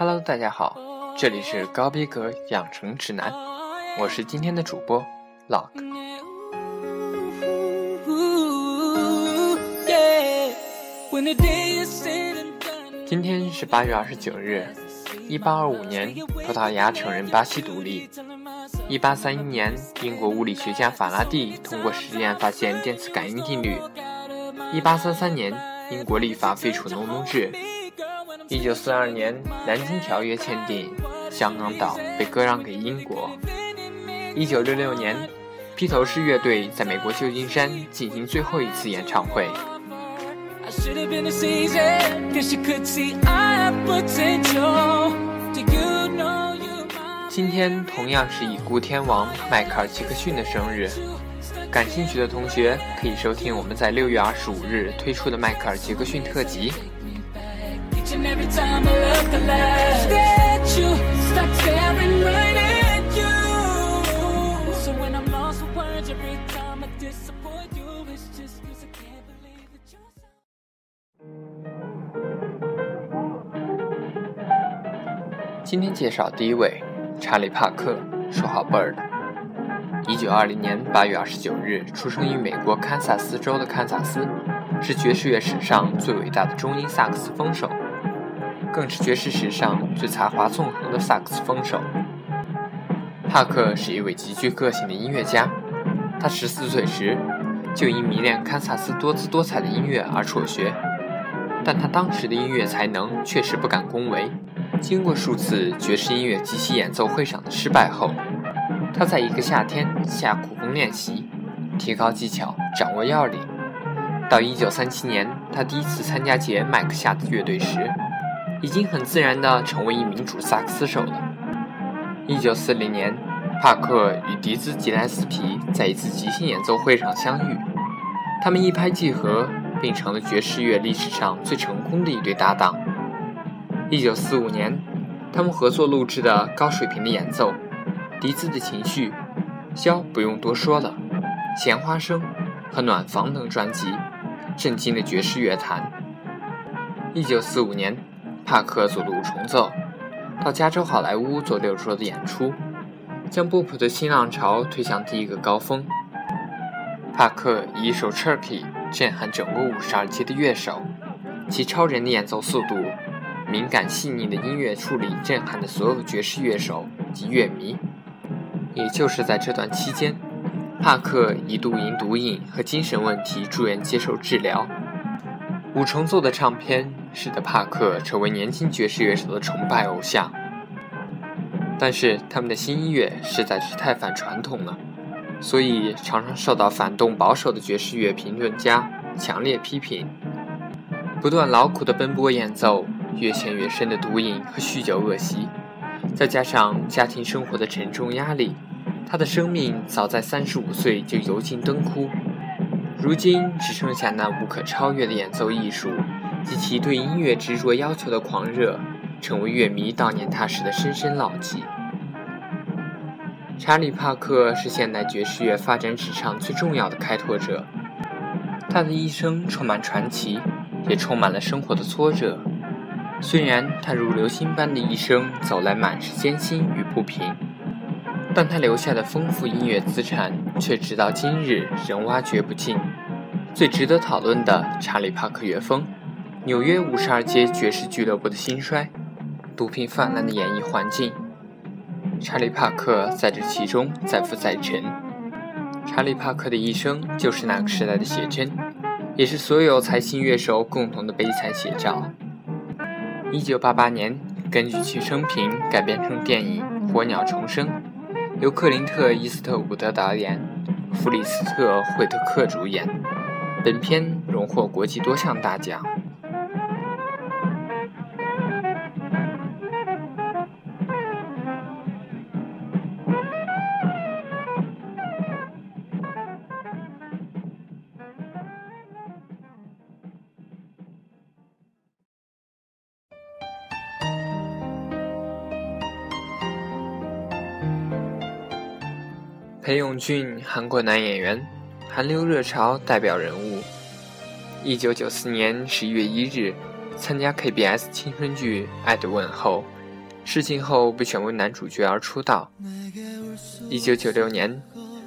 Hello，大家好，这里是高逼格养成指南，我是今天的主播 Lock。今天是八月二十九日，一八二五年，葡萄牙承认巴西独立。一八三一年，英国物理学家法拉第通过实验发现电磁感应定律。一八三三年，英国立法废除农奴制。一九四二年，南京条约签订，香港岛被割让给英国。一九六六年，披头士乐队在美国旧金山进行最后一次演唱会。今天同样是已故天王迈克尔·杰克逊的生日，感兴趣的同学可以收听我们在六月二十五日推出的迈克尔·杰克逊特辑。今天介绍第一位，查理·帕克，绰号 Bird。一九二零年八月二十九日出生于美国堪萨斯州的堪萨斯，是爵士乐史上最伟大的中音萨克斯风手，更是爵士史上最才华纵横的萨克斯风手。帕克是一位极具个性的音乐家，他十四岁时就因迷恋堪萨斯多姿多彩的音乐而辍学，但他当时的音乐才能确实不敢恭维。经过数次爵士音乐及其演奏会上的失败后，他在一个夏天下苦功练习，提高技巧，掌握要领。到1937年，他第一次参加杰麦克夏的乐队时，已经很自然地成为一名主萨克斯手了。1940年，帕克与迪兹吉莱斯皮在一次即兴演奏会上相遇，他们一拍即合，并成了爵士乐历史上最成功的一对搭档。一九四五年，他们合作录制的高水平的演奏，《笛子的情绪》、《箫》不用多说了，《咸花生》和《暖房》等专辑，震惊了爵士乐坛。一九四五年，帕克左路重奏，到加州好莱坞做六周的演出，将波普的新浪潮推向第一个高峰。帕克以一首《Turkey》震撼整个五十二阶的乐手，其超人的演奏速度。敏感细腻的音乐处理震撼的所有爵士乐手及乐迷。也就是在这段期间，帕克一度因毒瘾和精神问题住院接受治疗。五重奏的唱片使得帕克成为年轻爵士乐手的崇拜偶像。但是他们的新音乐实在是太反传统了，所以常常受到反动保守的爵士乐评论家强烈批评。不断劳苦的奔波演奏。越陷越深的毒瘾和酗酒恶习，再加上家庭生活的沉重压力，他的生命早在三十五岁就油尽灯枯。如今只剩下那无可超越的演奏艺术及其对音乐执着要求的狂热，成为乐迷悼念他时的深深牢记。查理·帕克是现代爵士乐发展史上最重要的开拓者，他的一生充满传奇，也充满了生活的挫折。虽然他如流星般的一生走来满是艰辛与不平，但他留下的丰富音乐资产却直到今日仍挖掘不尽。最值得讨论的查理·帕克乐风，纽约五十二街爵士俱乐部的兴衰，毒品泛滥的演艺环境，查理·帕克在这其中载浮载沉。查理·帕克的一生就是那个时代的写真，也是所有才新乐手共同的悲惨写照。一九八八年，根据其生平改编成电影《火鸟重生》，由克林特·伊斯特伍德导演，弗里斯特·惠特克主演。本片荣获国际多项大奖。裴勇俊，韩国男演员，韩流热潮代表人物。一九九四年十一月一日，参加 KBS 青春剧《爱的问候》，试镜后被选为男主角而出道。一九九六年，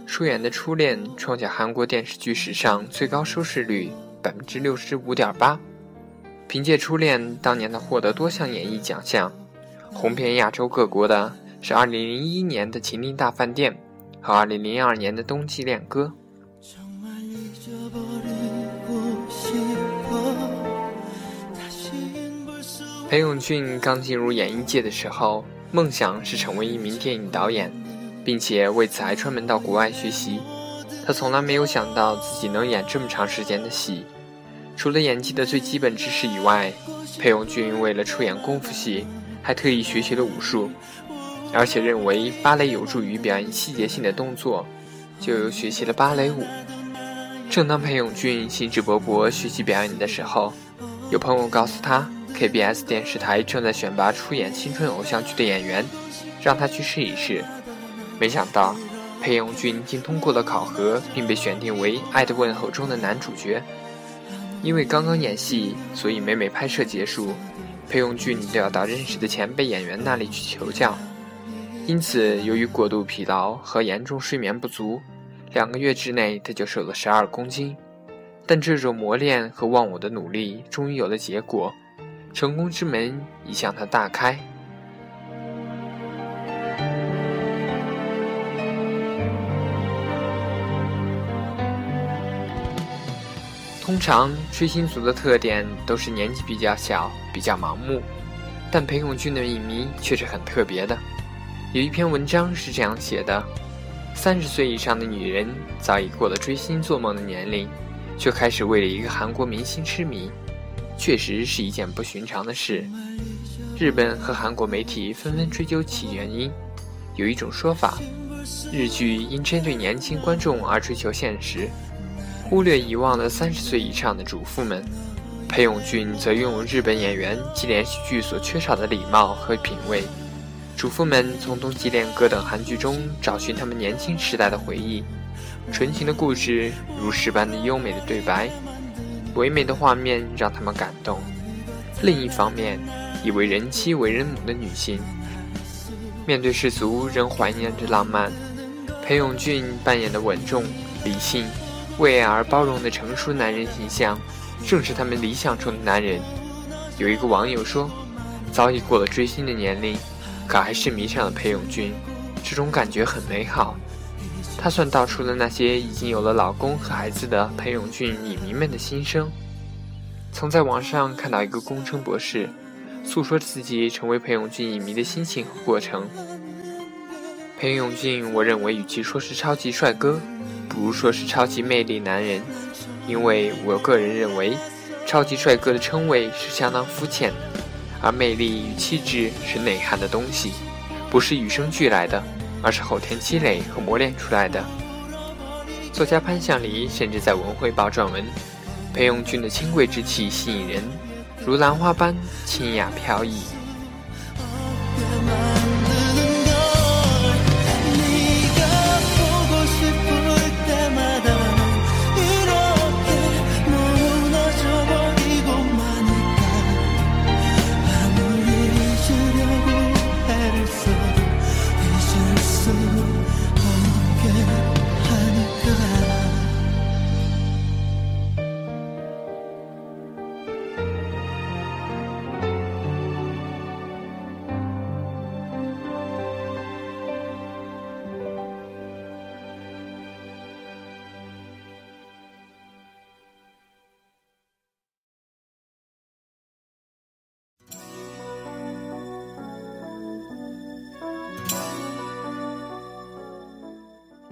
舒妍的《初恋》创下韩国电视剧史上最高收视率百分之六十五点八。凭借《初恋》，当年他获得多项演艺奖项，红遍亚洲各国的是二零零一年的《秦岭大饭店》和二零零二年的《冬季恋歌》。裴勇俊刚进入演艺界的时候，梦想是成为一名电影导演，并且为此还专门到国外学习。他从来没有想到自己能演这么长时间的戏。除了演技的最基本知识以外，裴勇俊为了出演功夫戏，还特意学习了武术，而且认为芭蕾有助于表演细节性的动作，就学习了芭蕾舞。正当裴勇俊兴致勃勃学习表演的时候，有朋友告诉他。KBS 电视台正在选拔出演青春偶像剧的演员，让他去试一试。没想到，裴勇俊竟通过了考核，并被选定为《爱的问候》中的男主角。因为刚刚演戏，所以每每拍摄结束，裴勇俊都要到认识的前辈演员那里去求教。因此，由于过度疲劳和严重睡眠不足，两个月之内他就瘦了十二公斤。但这种磨练和忘我的努力，终于有了结果。成功之门已向他大开。通常追星族的特点都是年纪比较小、比较盲目，但裴勇俊的影迷却是很特别的。有一篇文章是这样写的：三十岁以上的女人早已过了追星做梦的年龄，却开始为了一个韩国明星痴迷。确实是一件不寻常的事。日本和韩国媒体纷纷追究其原因。有一种说法，日剧因针对年轻观众而追求现实，忽略遗忘了三十岁以上的主妇们。裴勇俊则拥有日本演员及连续剧所缺少的礼貌和品味。主妇们从《冬季恋歌》等韩剧中找寻他们年轻时代的回忆，纯情的故事，如诗般的优美的对白。唯美的画面让他们感动。另一方面，以为人妻为人母的女性，面对世俗仍怀念着浪漫。裴勇俊扮演的稳重、理性、为爱而包容的成熟男人形象，正是他们理想中的男人。有一个网友说：“早已过了追星的年龄，可还是迷上了裴勇俊，这种感觉很美好。”他算道出了那些已经有了老公和孩子的裴勇俊影迷们的心声。曾在网上看到一个工程博士，诉说自己成为裴勇俊影迷的心情和过程。裴勇俊，我认为与其说是超级帅哥，不如说是超级魅力男人，因为我个人认为，超级帅哥的称谓是相当肤浅的，而魅力与气质是内涵的东西，不是与生俱来的。而是后天积累和磨练出来的。作家潘向黎甚至在《文汇报》撰文：“裴勇俊的清贵之气吸引人，如兰花般清雅飘逸。”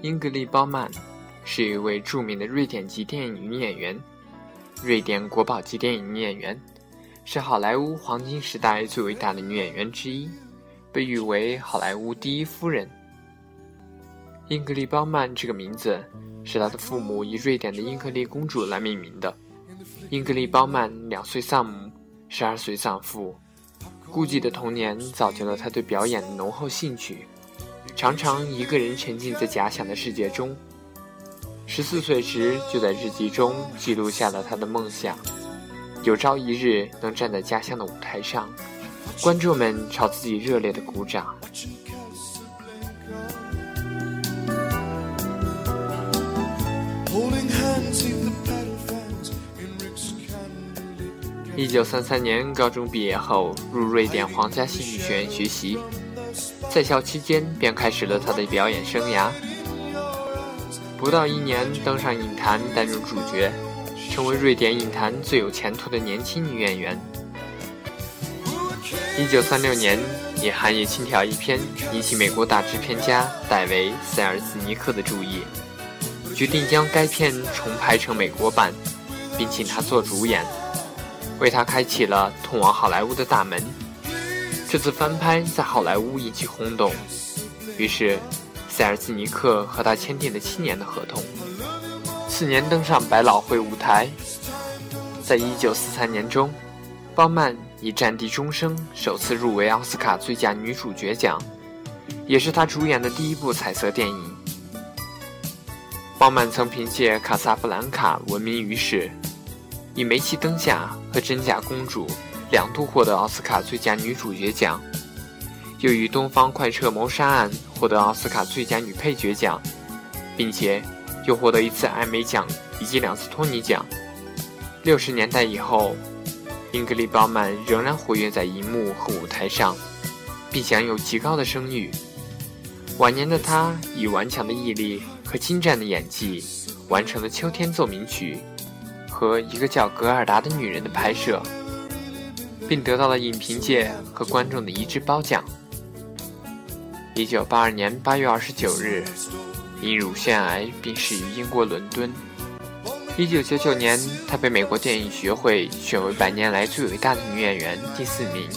英格丽·褒曼是一位著名的瑞典籍电影女演员，瑞典国宝级电影女演员，是好莱坞黄金时代最伟大的女演员之一，被誉为“好莱坞第一夫人”。英格丽·褒曼这个名字是她的父母以瑞典的英格丽公主来命名的。英格丽·褒曼两岁丧母，十二岁丧父，孤寂的童年造就了她对表演的浓厚兴趣。常常一个人沉浸在假想的世界中。十四岁时，就在日记中记录下了他的梦想：有朝一日能站在家乡的舞台上，观众们朝自己热烈的鼓掌。一九三三年高中毕业后，入瑞典皇家戏剧学院学习，在校期间便开始了他的表演生涯。不到一年，登上影坛担任主角，成为瑞典影坛最有前途的年轻女演员。一九三六年，以《寒夜轻佻》一篇引起美国大制片家戴维·塞尔斯尼克的注意，决定将该片重拍成美国版，并请他做主演。为他开启了通往好莱坞的大门。这次翻拍在好莱坞引起轰动，于是塞尔兹尼克和他签订了七年的合同，次年登上百老汇舞台。在一九四三年中，鲍曼以《战地钟声》首次入围奥斯卡最佳女主角奖，也是她主演的第一部彩色电影。鲍曼曾凭借《卡萨布兰卡》闻名于世。以《煤气灯下》和《真假公主》两度获得奥斯卡最佳女主角奖，又以《东方快车谋杀案》获得奥斯卡最佳女配角奖，并且又获得一次艾美奖以及两次托尼奖。六十年代以后，英格丽·褒曼仍然活跃在荧幕和舞台上，并享有极高的声誉。晚年的她以顽强的毅力和精湛的演技，完成了《秋天奏鸣曲》。和一个叫格尔达的女人的拍摄，并得到了影评界和观众的一致褒奖。一九八二年八月二十九日，因乳腺癌病逝于英国伦敦。一九九九年，她被美国电影学会选为百年来最伟大的女演员第四名。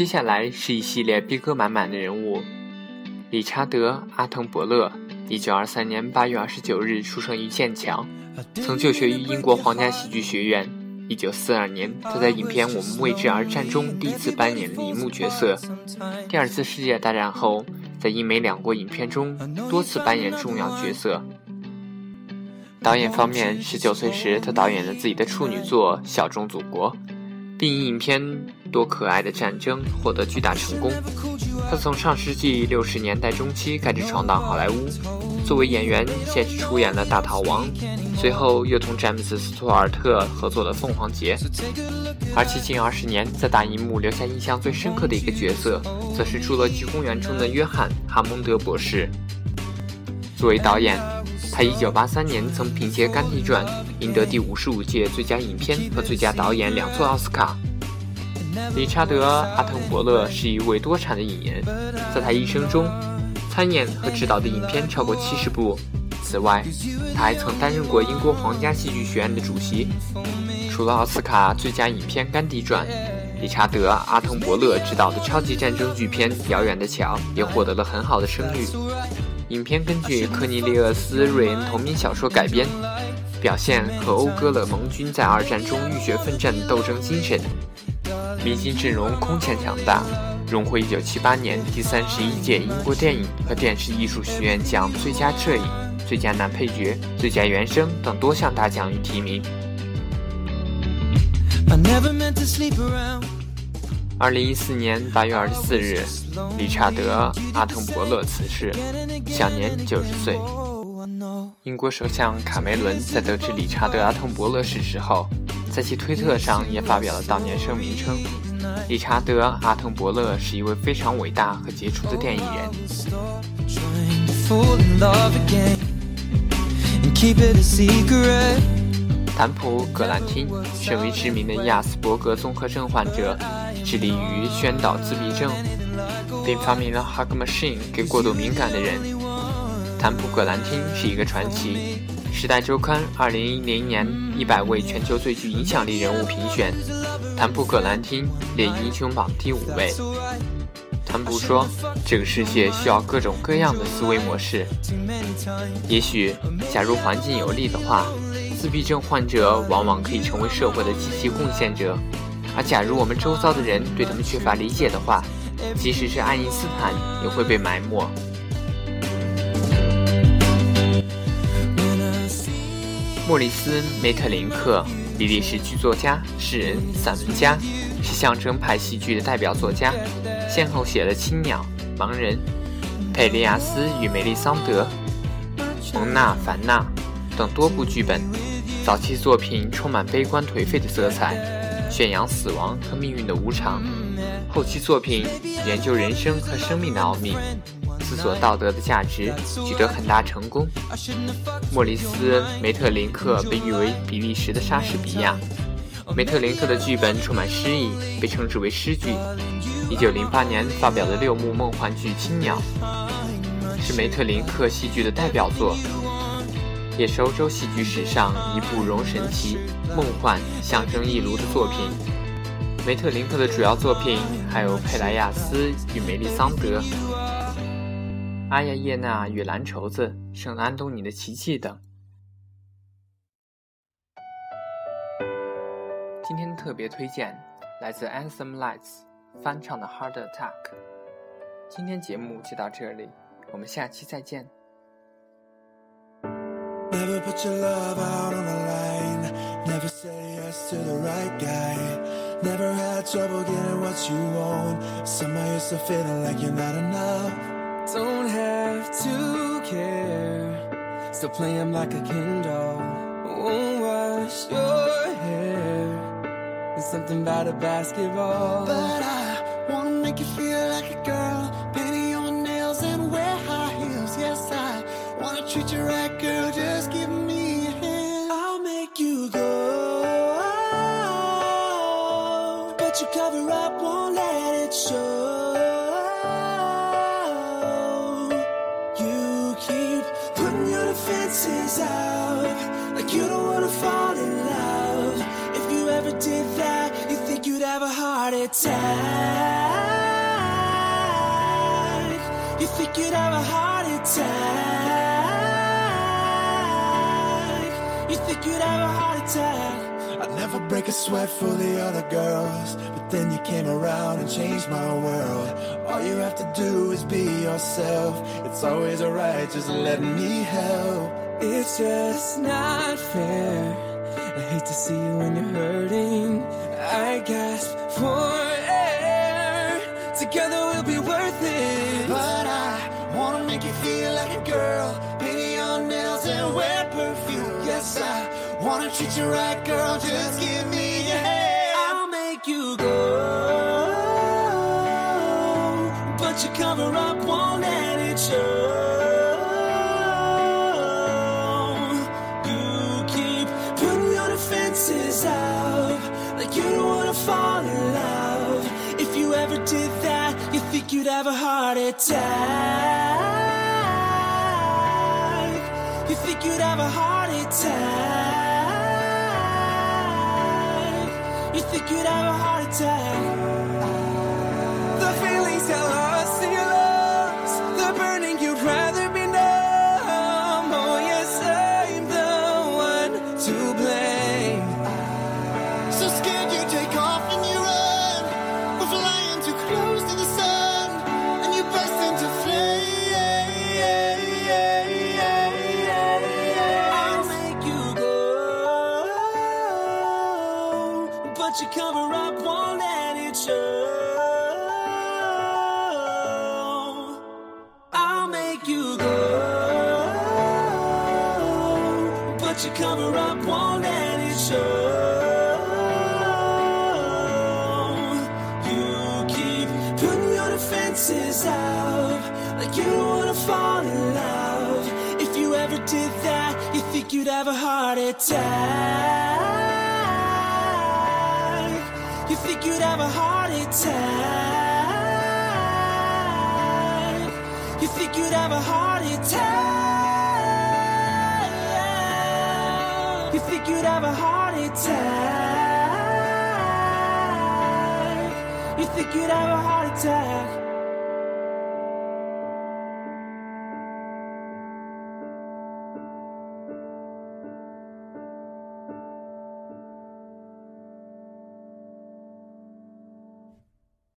接下来是一系列逼格满满的人物。理查德·阿滕伯勒，一九二三年八月二十九日出生于剑桥，曾就学于英国皇家戏剧学院。一九四二年，他在影片《我们为之而战》中第一次扮演荧幕角色。第二次世界大战后，在英美两国影片中多次扮演重要角色。导演方面，十九岁时他导演了自己的处女作《小众祖国》。并以影片《多可爱的战争》获得巨大成功。他从上世纪六十年代中期开始闯荡好莱坞，作为演员先是出演了《大逃亡》，随后又同詹姆斯·斯图尔特合作了《凤凰节》。而其近二十年在大荧幕留下印象最深刻的一个角色，则是《侏罗纪公园》中的约翰·哈蒙德博士。作为导演，他1983年曾凭借《甘地传》赢得第五十五届最佳影片和最佳导演两座奥斯卡。理查德·阿滕伯勒是一位多产的影人，在他一生中，参演和执导的影片超过七十部。此外，他还曾担任过英国皇家戏剧学院的主席。除了奥斯卡最佳影片《甘地传》，理查德·阿滕伯勒执导的超级战争巨片《遥远的桥》也获得了很好的声誉。影片根据科尼利厄斯·瑞恩同名小说改编，表现和讴歌了盟军在二战中浴血奋战的斗争精神。明星阵容空前强大，荣获1978年第三十一届英国电影和电视艺术学院奖最佳摄影、最佳男配角、最佳原声等多项大奖与提名。二零一四年八月二十四日，理查德·阿滕伯勒辞世，享年九十岁。英国首相卡梅伦在得知理查德·阿滕伯勒逝世后，在其推特上也发表了悼念声明，称理查德·阿滕伯勒是一位非常伟大和杰出的电影人。坦普·葛兰汀，身为知名的亚斯伯格综合症患者，致力于宣导自闭症，并发明了 Hug Machine 给过度敏感的人。坦普·葛兰汀是一个传奇。《时代周刊》2010年100位全球最具影响力人物评选，坦普·葛兰汀列英雄榜第五位。坦普说：“这个世界需要各种各样的思维模式。也许，假如环境有利的话。”自闭症患者往往可以成为社会的积极贡献者，假如我们周遭的人对他们缺乏理解的话，即使是爱因斯坦也会被埋没。莫里斯·梅特林克，比利时剧作家、诗人、散文家，是象征派戏剧的代表作家，先后写了《青鸟》《盲人》《佩利亚斯与梅丽桑德》《蒙娜凡娜》等多部剧本。早期作品充满悲观颓废的色彩，宣扬死亡和命运的无常；后期作品研究人生和生命的奥秘，思索道德的价值，取得很大成功。莫里斯·梅特林克被誉为比利时的莎士比亚。梅特林克的剧本充满诗意，被称之为诗剧。1908年发表的六幕梦幻剧《青鸟》是梅特林克戏剧的代表作。也是欧洲戏剧史上一部融神奇、梦幻、象征一炉的作品。梅特林克的主要作品还有《佩莱亚斯与梅丽桑德》《阿亚叶娜与蓝绸子》《圣安东尼的奇迹》等。今天特别推荐来自 Anthem Lights 翻唱的《Heart Attack》。今天节目就到这里，我们下期再见。Never put your love out on the line. Never say yes to the right guy. Never had trouble getting what you want. Somehow you're still feeling like you're not enough. Don't have to care. Still play him like a Ken doll. Won't wash your hair. There's something about a basketball. But I wanna make you feel like a girl. Painting your nails and wear high heels. Yes, I wanna treat you right, attack. You think you'd have a heart attack. You think you'd have a heart attack. I'd never break a sweat for the other girls. But then you came around and changed my world. All you have to do is be yourself. It's always alright, just let me help. It's just not fair. I hate to see you when you're hurting. I gasp for air. Together we'll be worth it. But I wanna make you feel like a girl. Paint your nails and wear perfume. Yes, I wanna treat you right, girl. Just give me your hand. I'll make you go. But you cover up, won't let it show. Fall in love. If you ever did that, you think you'd have a heart attack. You think you'd have a heart attack. You think you'd have a heart attack. Did that, you think you'd have a heart attack. You think you'd have a heart attack. You think you'd have a heart attack. You think you'd have a heart attack. You think you'd have a heart attack.